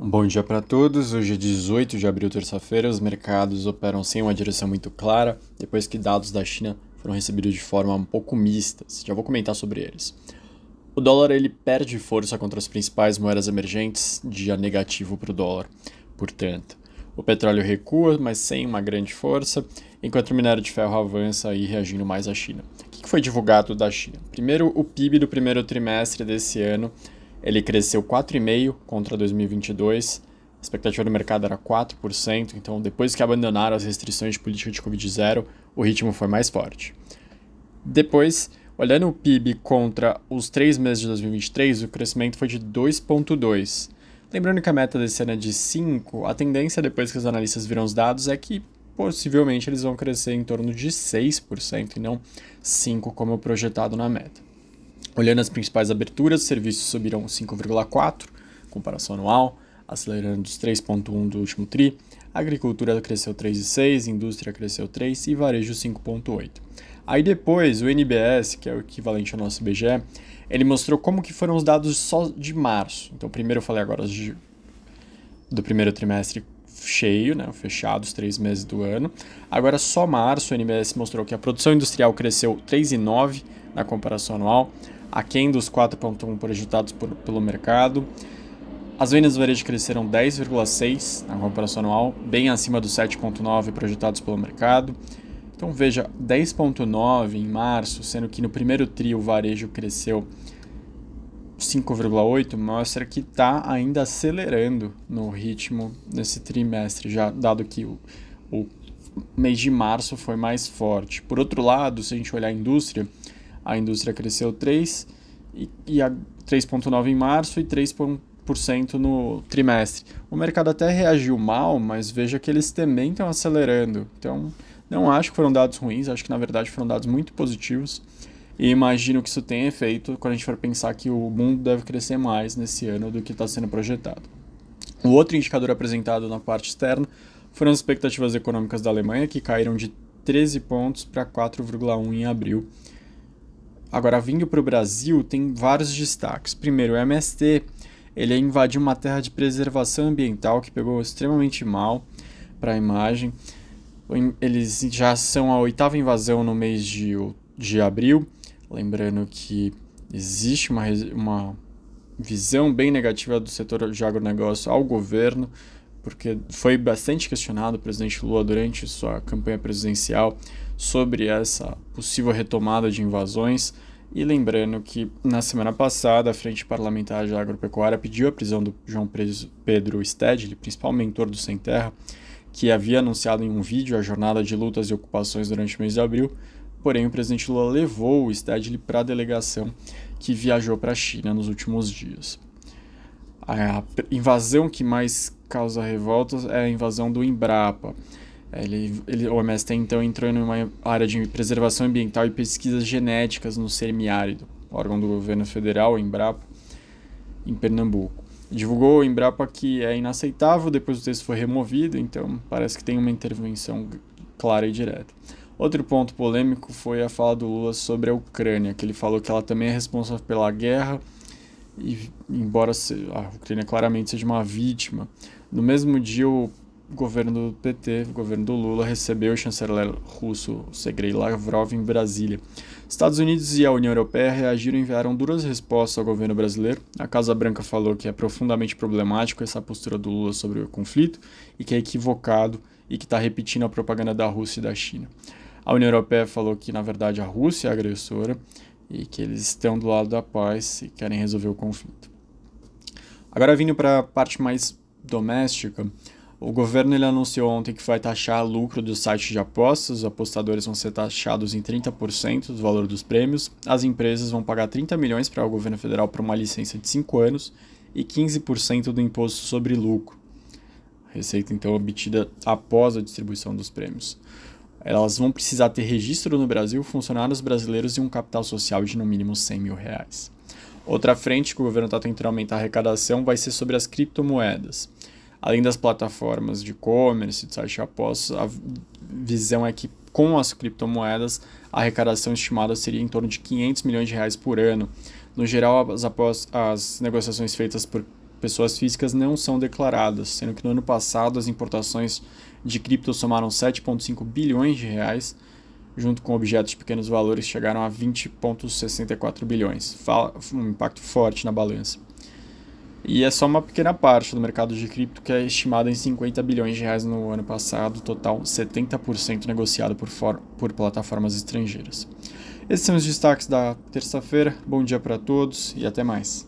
Bom dia para todos. Hoje é 18 de abril, terça-feira. Os mercados operam sem uma direção muito clara, depois que dados da China foram recebidos de forma um pouco mista. Já vou comentar sobre eles. O dólar ele perde força contra as principais moedas emergentes, dia negativo para o dólar. Portanto, o petróleo recua, mas sem uma grande força, enquanto o minério de ferro avança e reagindo mais à China. O que foi divulgado da China? Primeiro, o PIB do primeiro trimestre desse ano ele cresceu 4,5% contra 2022. A expectativa do mercado era 4%, então depois que abandonaram as restrições de política de Covid-0, o ritmo foi mais forte. Depois, olhando o PIB contra os três meses de 2023, o crescimento foi de 2,2%. Lembrando que a meta desse ano é de 5%, a tendência depois que os analistas viram os dados é que possivelmente eles vão crescer em torno de 6% e não 5% como projetado na meta. Olhando as principais aberturas, serviços subiram 5,4, comparação anual, acelerando dos 3,1 do último TRI, agricultura cresceu 3,6, indústria cresceu 3 e varejo 5,8. Aí depois, o NBS, que é o equivalente ao nosso IBGE, ele mostrou como que foram os dados só de março. Então, primeiro eu falei agora de, do primeiro trimestre cheio, né, fechado, os três meses do ano. Agora, só março, o NBS mostrou que a produção industrial cresceu 3,9 na comparação anual, aquém dos 4,1 projetados por, pelo mercado. As vendas do varejo cresceram 10,6 na comparação anual, bem acima dos 7,9 projetados pelo mercado. Então veja, 10,9 em março, sendo que no primeiro trio o varejo cresceu 5,8, mostra que está ainda acelerando no ritmo nesse trimestre, já dado que o, o mês de março foi mais forte. Por outro lado, se a gente olhar a indústria, a indústria cresceu 3 e, e 3,9% em março e 3% no trimestre. O mercado até reagiu mal, mas veja que eles também estão acelerando. Então, não acho que foram dados ruins, acho que na verdade foram dados muito positivos. E imagino que isso tenha efeito quando a gente for pensar que o mundo deve crescer mais nesse ano do que está sendo projetado. O outro indicador apresentado na parte externa foram as expectativas econômicas da Alemanha, que caíram de 13 pontos para 4,1 em abril, Agora, vindo para o Brasil, tem vários destaques. Primeiro, o MST ele invadiu uma terra de preservação ambiental que pegou extremamente mal para a imagem. Eles já são a oitava invasão no mês de, de abril. Lembrando que existe uma, uma visão bem negativa do setor de agronegócio ao governo, porque foi bastante questionado o presidente Lula durante sua campanha presidencial sobre essa possível retomada de invasões. E lembrando que na semana passada a Frente Parlamentar de Agropecuária pediu a prisão do João Pedro Stedley, principal mentor do Sem Terra, que havia anunciado em um vídeo a jornada de lutas e ocupações durante o mês de abril. Porém, o presidente Lula levou o Stedley para a delegação que viajou para a China nos últimos dias. A invasão que mais causa revoltas é a invasão do Embrapa. Ele, ele, o MST então entrou em uma área de preservação ambiental e pesquisas genéticas no semiárido, órgão do governo federal, o Embrapa, em Pernambuco. Divulgou o Embrapa que é inaceitável, depois o texto foi removido, então parece que tem uma intervenção clara e direta. Outro ponto polêmico foi a fala do Lula sobre a Ucrânia, que ele falou que ela também é responsável pela guerra, e embora a Ucrânia claramente seja uma vítima. No mesmo dia, o governo do PT, o governo do Lula, recebeu o chanceler russo Sergei Lavrov em Brasília. Estados Unidos e a União Europeia reagiram e enviaram duras respostas ao governo brasileiro. A Casa Branca falou que é profundamente problemático essa postura do Lula sobre o conflito e que é equivocado e que está repetindo a propaganda da Rússia e da China. A União Europeia falou que, na verdade, a Rússia é a agressora e que eles estão do lado da paz e querem resolver o conflito. Agora, vindo para a parte mais doméstica, o governo ele anunciou ontem que vai taxar lucro dos sites de apostas, os apostadores vão ser taxados em 30% do valor dos prêmios, as empresas vão pagar 30 milhões para o governo federal por uma licença de 5 anos e 15% do imposto sobre lucro. Receita então obtida após a distribuição dos prêmios. Elas vão precisar ter registro no Brasil, funcionários brasileiros e um capital social de no mínimo 100 mil reais. Outra frente que o governo está tentando aumentar a arrecadação vai ser sobre as criptomoedas. Além das plataformas de e-commerce, de site de apostas, a visão é que com as criptomoedas a arrecadação estimada seria em torno de 500 milhões de reais por ano. No geral, as, as negociações feitas por pessoas físicas não são declaradas, sendo que no ano passado as importações de cripto somaram 7,5 bilhões de reais, junto com objetos de pequenos valores chegaram a 20,64 bilhões, um impacto forte na balança. E é só uma pequena parte do mercado de cripto que é estimado em 50 bilhões de reais no ano passado, total 70% negociado por, por plataformas estrangeiras. Esses são os destaques da terça-feira. Bom dia para todos e até mais.